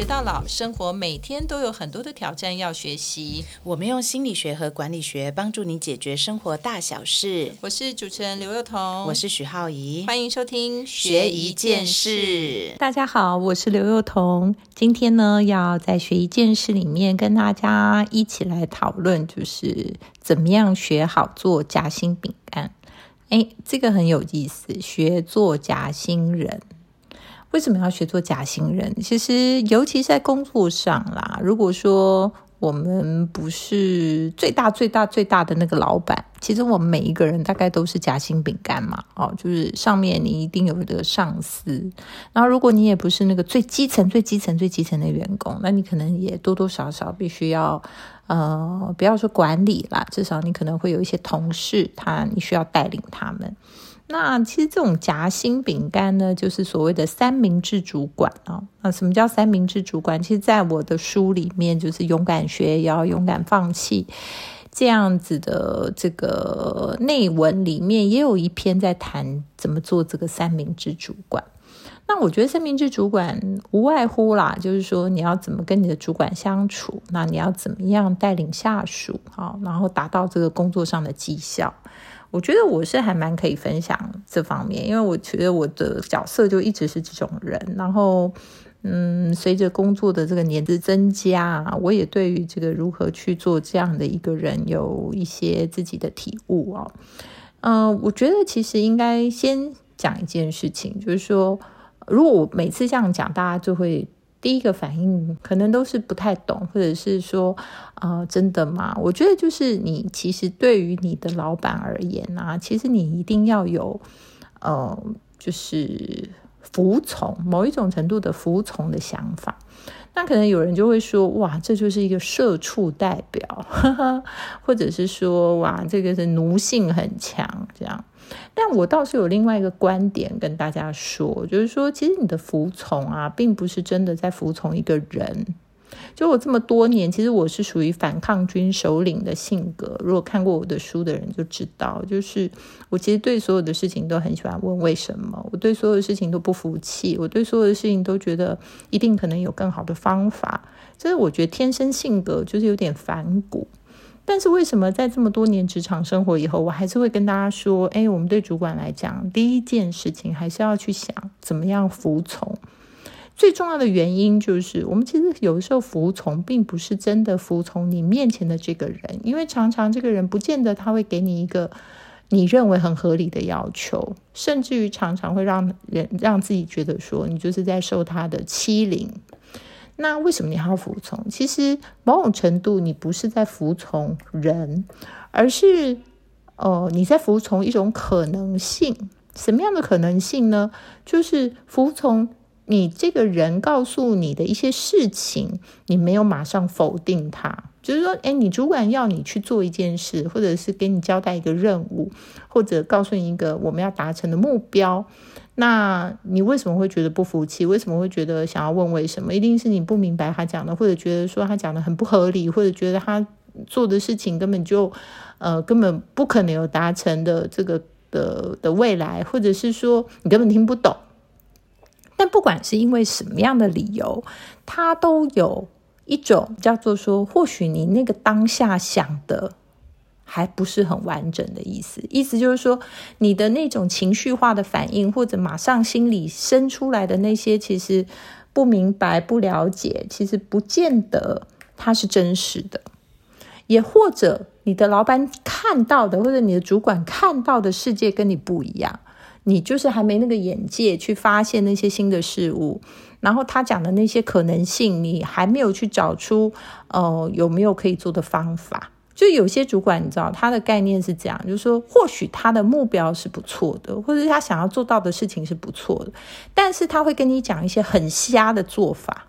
学到老，生活每天都有很多的挑战要学习。我们用心理学和管理学帮助你解决生活大小事。我是主持人刘幼彤，我是许浩怡，欢迎收听学一件事。大家好，我是刘幼彤。今天呢，要在学一件事里面跟大家一起来讨论，就是怎么样学好做夹心饼干。哎，这个很有意思，学做夹心人。为什么要学做夹心人？其实，尤其是在工作上啦。如果说我们不是最大、最大、最大的那个老板，其实我们每一个人大概都是夹心饼干嘛。哦，就是上面你一定有一个上司，然后如果你也不是那个最基层、最基层、最基层的员工，那你可能也多多少少必须要呃，不要说管理啦，至少你可能会有一些同事，他你需要带领他们。那其实这种夹心饼干呢，就是所谓的三明治主管啊。那什么叫三明治主管？其实，在我的书里面，就是勇敢学也要勇敢放弃这样子的这个内文里面，也有一篇在谈怎么做这个三明治主管。那我觉得三明治主管无外乎啦，就是说你要怎么跟你的主管相处，那你要怎么样带领下属啊，然后达到这个工作上的绩效。我觉得我是还蛮可以分享这方面，因为我觉得我的角色就一直是这种人。然后，嗯，随着工作的这个年资增加，我也对于这个如何去做这样的一个人有一些自己的体悟啊。嗯，我觉得其实应该先讲一件事情，就是说，如果我每次这样讲，大家就会。第一个反应可能都是不太懂，或者是说，啊，真的吗？我觉得就是你其实对于你的老板而言啊，其实你一定要有，呃，就是服从某一种程度的服从的想法。那可能有人就会说，哇，这就是一个社畜代表，或者是说，哇，这个是奴性很强这样。但我倒是有另外一个观点跟大家说，就是说，其实你的服从啊，并不是真的在服从一个人。就我这么多年，其实我是属于反抗军首领的性格。如果看过我的书的人就知道，就是我其实对所有的事情都很喜欢问为什么，我对所有的事情都不服气，我对所有的事情都觉得一定可能有更好的方法。这是我觉得天生性格就是有点反骨。但是为什么在这么多年职场生活以后，我还是会跟大家说：，哎，我们对主管来讲，第一件事情还是要去想怎么样服从。最重要的原因就是，我们其实有时候服从，并不是真的服从你面前的这个人，因为常常这个人不见得他会给你一个你认为很合理的要求，甚至于常常会让人让自己觉得说，你就是在受他的欺凌。那为什么你还要服从？其实某种程度，你不是在服从人，而是哦，你在服从一种可能性。什么样的可能性呢？就是服从你这个人告诉你的一些事情，你没有马上否定它。就是说，哎，你主管要你去做一件事，或者是给你交代一个任务，或者告诉你一个我们要达成的目标。那你为什么会觉得不服气？为什么会觉得想要问为什么？一定是你不明白他讲的，或者觉得说他讲的很不合理，或者觉得他做的事情根本就呃根本不可能有达成的这个的的未来，或者是说你根本听不懂。但不管是因为什么样的理由，他都有一种叫做说，或许你那个当下想的。还不是很完整的意思，意思就是说，你的那种情绪化的反应，或者马上心里生出来的那些，其实不明白、不了解，其实不见得它是真实的。也或者你的老板看到的，或者你的主管看到的世界跟你不一样，你就是还没那个眼界去发现那些新的事物，然后他讲的那些可能性，你还没有去找出，呃，有没有可以做的方法。就有些主管，你知道他的概念是这样，就是说，或许他的目标是不错的，或者是他想要做到的事情是不错的，但是他会跟你讲一些很瞎的做法。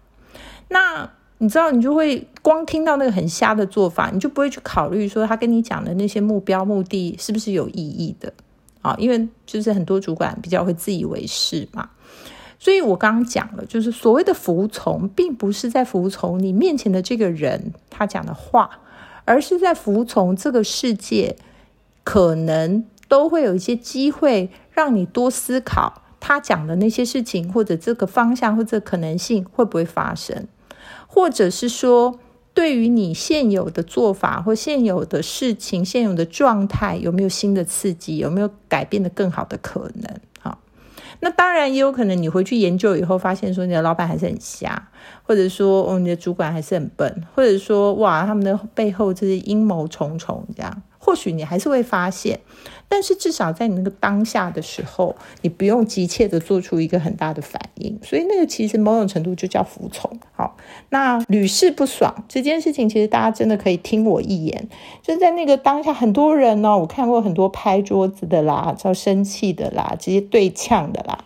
那你知道，你就会光听到那个很瞎的做法，你就不会去考虑说他跟你讲的那些目标目的是不是有意义的啊？因为就是很多主管比较会自以为是嘛。所以我刚刚讲了，就是所谓的服从，并不是在服从你面前的这个人他讲的话。而是在服从这个世界，可能都会有一些机会让你多思考他讲的那些事情，或者这个方向或者可能性会不会发生。或者是说，对于你现有的做法或现有的事情、现有的状态，有没有新的刺激？有没有改变的更好的可能？那当然也有可能你回去研究以后，发现说你的老板还是很瞎，或者说哦你的主管还是很笨，或者说哇他们的背后这些阴谋重重这样。或许你还是会发现，但是至少在你那个当下的时候，你不用急切的做出一个很大的反应，所以那个其实某种程度就叫服从。好，那屡试不爽这件事情，其实大家真的可以听我一言，就在那个当下，很多人呢，我看过很多拍桌子的啦，叫生气的啦，直接对呛的啦。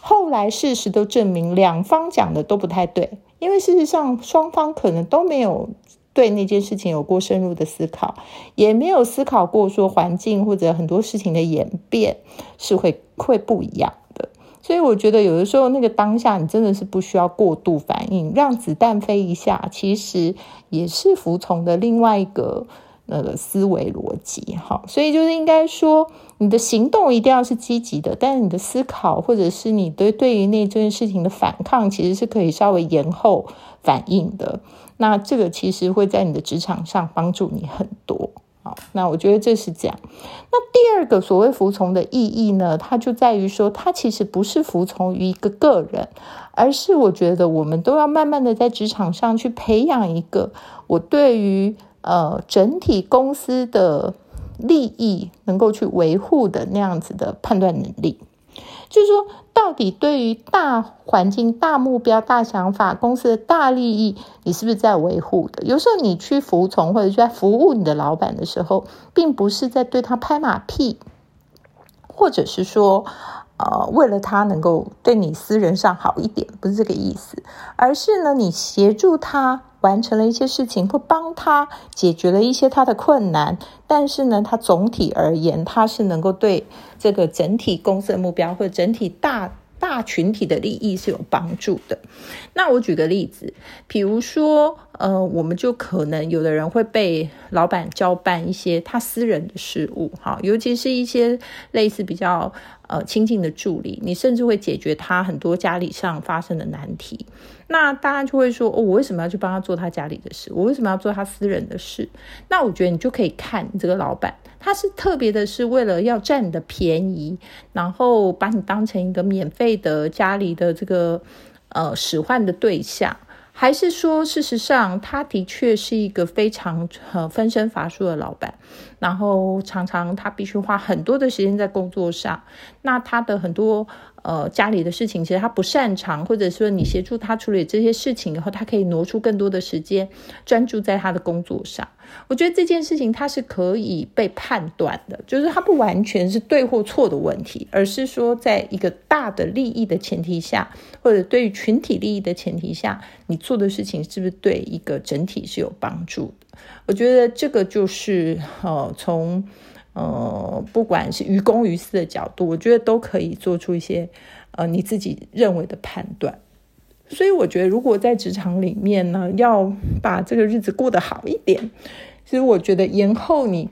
后来事实都证明，两方讲的都不太对，因为事实上双方可能都没有。对那件事情有过深入的思考，也没有思考过说环境或者很多事情的演变是会会不一样的。所以我觉得有的时候那个当下你真的是不需要过度反应，让子弹飞一下，其实也是服从的另外一个那个思维逻辑。哈，所以就是应该说你的行动一定要是积极的，但是你的思考或者是你对对于那件事情的反抗，其实是可以稍微延后反应的。那这个其实会在你的职场上帮助你很多，好，那我觉得这是这样。那第二个所谓服从的意义呢，它就在于说，它其实不是服从于一个个人，而是我觉得我们都要慢慢的在职场上去培养一个我对于呃整体公司的利益能够去维护的那样子的判断能力。就是说，到底对于大环境、大目标、大想法、公司的大利益，你是不是在维护的？有时候你去服从或者在服务你的老板的时候，并不是在对他拍马屁，或者是说。呃，为了他能够对你私人上好一点，不是这个意思，而是呢，你协助他完成了一些事情，或帮他解决了一些他的困难，但是呢，他总体而言，他是能够对这个整体公司的目标或者整体大。大群体的利益是有帮助的。那我举个例子，比如说，呃，我们就可能有的人会被老板交办一些他私人的事务，哈，尤其是一些类似比较呃亲近的助理，你甚至会解决他很多家里上发生的难题。那大家就会说，哦，我为什么要去帮他做他家里的事？我为什么要做他私人的事？那我觉得你就可以看你这个老板。他是特别的，是为了要占你的便宜，然后把你当成一个免费的家里的这个呃使唤的对象，还是说，事实上他的确是一个非常呃分身乏术的老板，然后常常他必须花很多的时间在工作上，那他的很多。呃，家里的事情其实他不擅长，或者说你协助他处理这些事情以后，他可以挪出更多的时间专注在他的工作上。我觉得这件事情他是可以被判断的，就是他不完全是对或错的问题，而是说在一个大的利益的前提下，或者对于群体利益的前提下，你做的事情是不是对一个整体是有帮助的？我觉得这个就是呃从。呃，不管是于公于私的角度，我觉得都可以做出一些呃你自己认为的判断。所以我觉得，如果在职场里面呢，要把这个日子过得好一点，其实我觉得延后你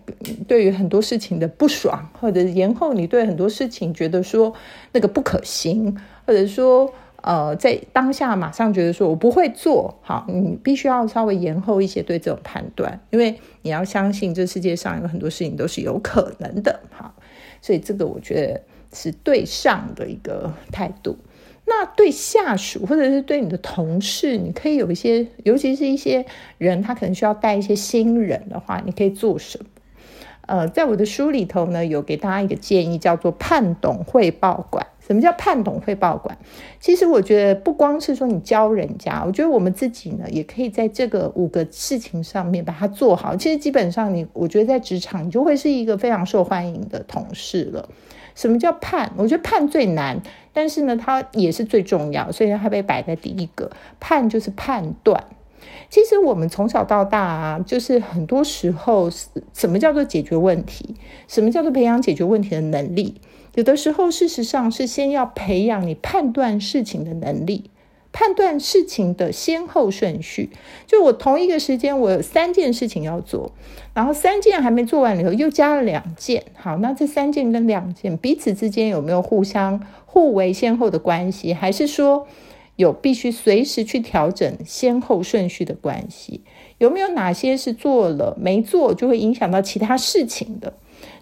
对于很多事情的不爽，或者延后你对很多事情觉得说那个不可行，或者说。呃，在当下马上觉得说我不会做好，你必须要稍微延后一些对这种判断，因为你要相信这世界上有很多事情都是有可能的，好，所以这个我觉得是对上的一个态度。那对下属或者是对你的同事，你可以有一些，尤其是一些人他可能需要带一些新人的话，你可以做什么？呃，在我的书里头呢，有给大家一个建议，叫做判懂汇报管。什么叫判懂汇报管？其实我觉得不光是说你教人家，我觉得我们自己呢，也可以在这个五个事情上面把它做好。其实基本上你，我觉得在职场你就会是一个非常受欢迎的同事了。什么叫判？我觉得判最难，但是呢，它也是最重要，所以它被摆在第一个。判就是判断。其实我们从小到大啊，就是很多时候，什么叫做解决问题？什么叫做培养解决问题的能力？有的时候，事实上是先要培养你判断事情的能力，判断事情的先后顺序。就我同一个时间，我有三件事情要做，然后三件还没做完以后，又加了两件。好，那这三件跟两件彼此之间有没有互相互为先后的关系？还是说有必须随时去调整先后顺序的关系？有没有哪些是做了没做就会影响到其他事情的？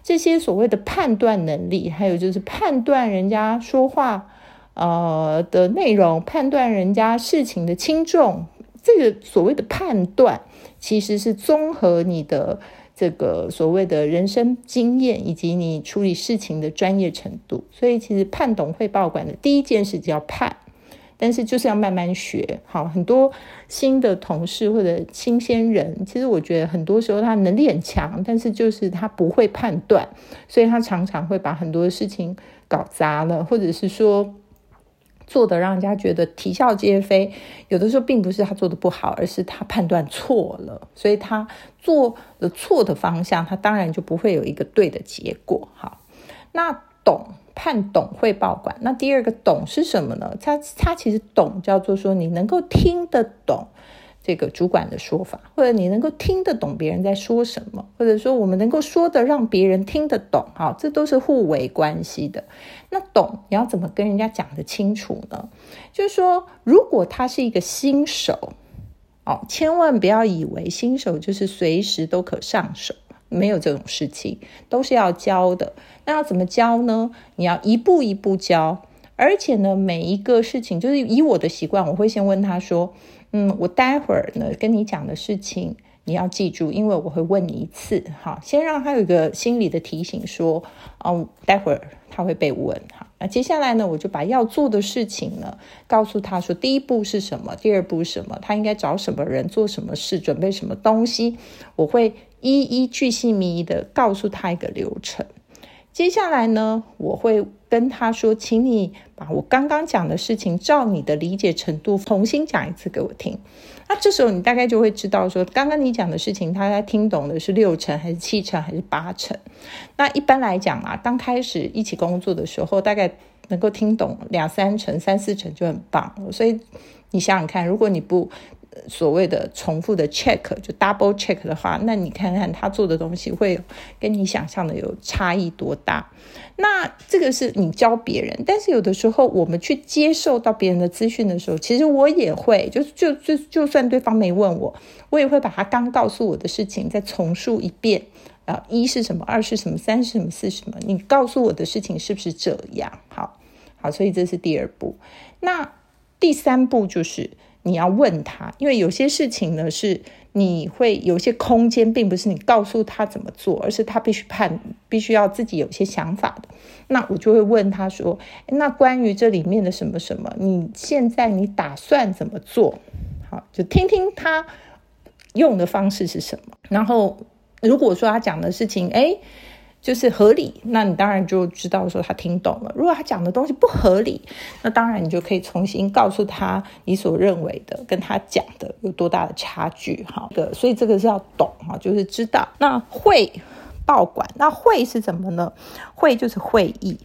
这些所谓的判断能力，还有就是判断人家说话呃的内容，判断人家事情的轻重，这个所谓的判断，其实是综合你的这个所谓的人生经验以及你处理事情的专业程度。所以，其实判懂会报管的第一件事叫判。但是就是要慢慢学，好，很多新的同事或者新鲜人，其实我觉得很多时候他能力很强，但是就是他不会判断，所以他常常会把很多事情搞砸了，或者是说做的让人家觉得啼笑皆非。有的时候并不是他做的不好，而是他判断错了，所以他做了错的方向，他当然就不会有一个对的结果。好，那懂。判懂会报管，那第二个懂是什么呢？他他其实懂叫做说你能够听得懂这个主管的说法，或者你能够听得懂别人在说什么，或者说我们能够说的让别人听得懂，哈，这都是互为关系的。那懂你要怎么跟人家讲得清楚呢？就是说，如果他是一个新手，哦，千万不要以为新手就是随时都可上手。没有这种事情，都是要教的。那要怎么教呢？你要一步一步教，而且呢，每一个事情，就是以我的习惯，我会先问他说：“嗯，我待会儿呢跟你讲的事情，你要记住，因为我会问你一次，哈，先让他有一个心理的提醒，说，哦，待会儿他会被问，那接下来呢，我就把要做的事情呢告诉他说，第一步是什么，第二步什么，他应该找什么人做什么事，准备什么东西，我会。一一巨细靡遗的告诉他一个流程。接下来呢，我会跟他说，请你把我刚刚讲的事情，照你的理解程度重新讲一次给我听。那这时候你大概就会知道，说刚刚你讲的事情，他听懂的是六成还是七成还是八成。那一般来讲啊，刚开始一起工作的时候，大概能够听懂两三成、三四成就很棒了。所以你想想看，如果你不所谓的重复的 check 就 double check 的话，那你看看他做的东西会跟你想象的有差异多大？那这个是你教别人，但是有的时候我们去接受到别人的资讯的时候，其实我也会，就就就就算对方没问我，我也会把他刚告诉我的事情再重述一遍啊，一是什么，二是什么，三是什么，四是什么？你告诉我的事情是不是这样？好，好，所以这是第二步。那第三步就是。你要问他，因为有些事情呢，是你会有些空间，并不是你告诉他怎么做，而是他必须判，必须要自己有些想法的。那我就会问他说：“那关于这里面的什么什么，你现在你打算怎么做？”好，就听听他用的方式是什么。然后如果说他讲的事情，哎。就是合理，那你当然就知道说他听懂了。如果他讲的东西不合理，那当然你就可以重新告诉他你所认为的跟他讲的有多大的差距。哈，个所以这个是要懂哈，就是知道。那会报管，那会是怎么呢？会就是会议。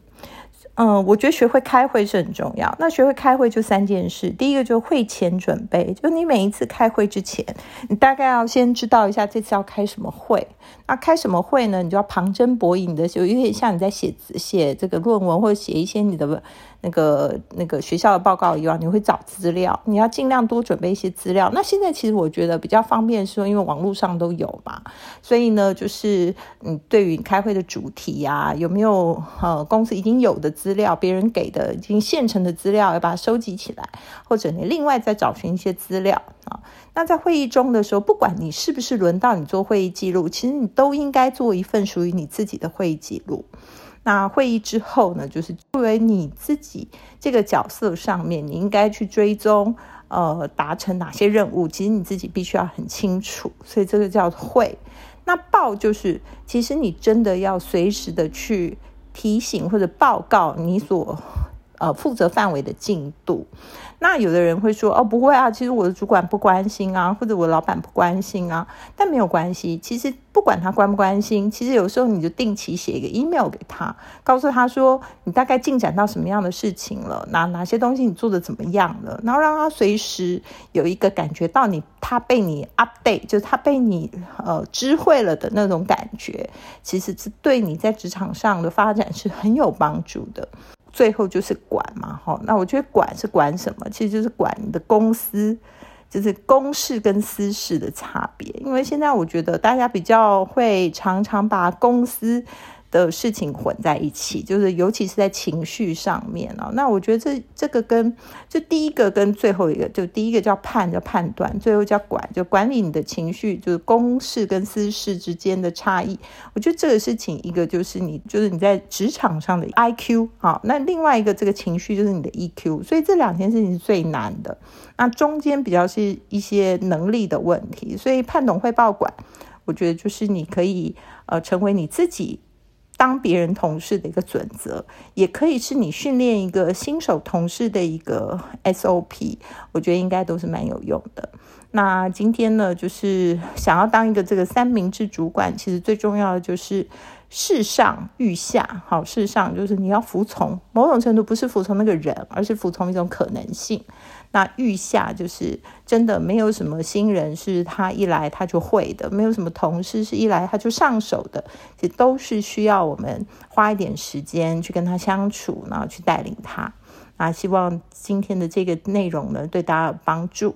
嗯，我觉得学会开会是很重要。那学会开会就三件事，第一个就是会前准备，就你每一次开会之前，你大概要先知道一下这次要开什么会。那开什么会呢？你就要旁征博引的，就有点像你在写写这个论文或者写一些你的。那个那个学校的报告以外，你会找资料，你要尽量多准备一些资料。那现在其实我觉得比较方便，是因为网络上都有嘛，所以呢，就是你对于开会的主题呀，有没有呃公司已经有的资料，别人给的已经现成的资料，要把它收集起来，或者你另外再找寻一些资料啊。那在会议中的时候，不管你是不是轮到你做会议记录，其实你都应该做一份属于你自己的会议记录。那会议之后呢，就是作为你自己这个角色上面，你应该去追踪，呃，达成哪些任务，其实你自己必须要很清楚。所以这个叫会。那报就是，其实你真的要随时的去提醒或者报告你所。呃，负责范围的进度，那有的人会说，哦，不会啊，其实我的主管不关心啊，或者我老板不关心啊，但没有关系，其实不管他关不关心，其实有时候你就定期写一个 email 给他，告诉他说你大概进展到什么样的事情了，哪哪些东西你做的怎么样了，然后让他随时有一个感觉到你他被你 update，就是他被你呃知会了的那种感觉，其实是对你在职场上的发展是很有帮助的。最后就是管嘛，哈。那我觉得管是管什么？其实就是管你的公司，就是公事跟私事的差别。因为现在我觉得大家比较会常常把公司。的事情混在一起，就是尤其是在情绪上面哦。那我觉得这这个跟就第一个跟最后一个，就第一个叫判叫判断，最后叫管就管理你的情绪，就是公事跟私事之间的差异。我觉得这个事情一个就是你就是你在职场上的 I Q 好，那另外一个这个情绪就是你的 E Q，所以这两件事情是最难的。那中间比较是一些能力的问题，所以判懂汇报管，我觉得就是你可以呃成为你自己。当别人同事的一个准则，也可以是你训练一个新手同事的一个 SOP，我觉得应该都是蛮有用的。那今天呢，就是想要当一个这个三明治主管，其实最重要的就是事上欲下。好，事上就是你要服从，某种程度不是服从那个人，而是服从一种可能性。那预下就是真的没有什么新人是他一来他就会的，没有什么同事是一来他就上手的，其实都是需要我们花一点时间去跟他相处，然后去带领他。那希望今天的这个内容呢，对大家有帮助。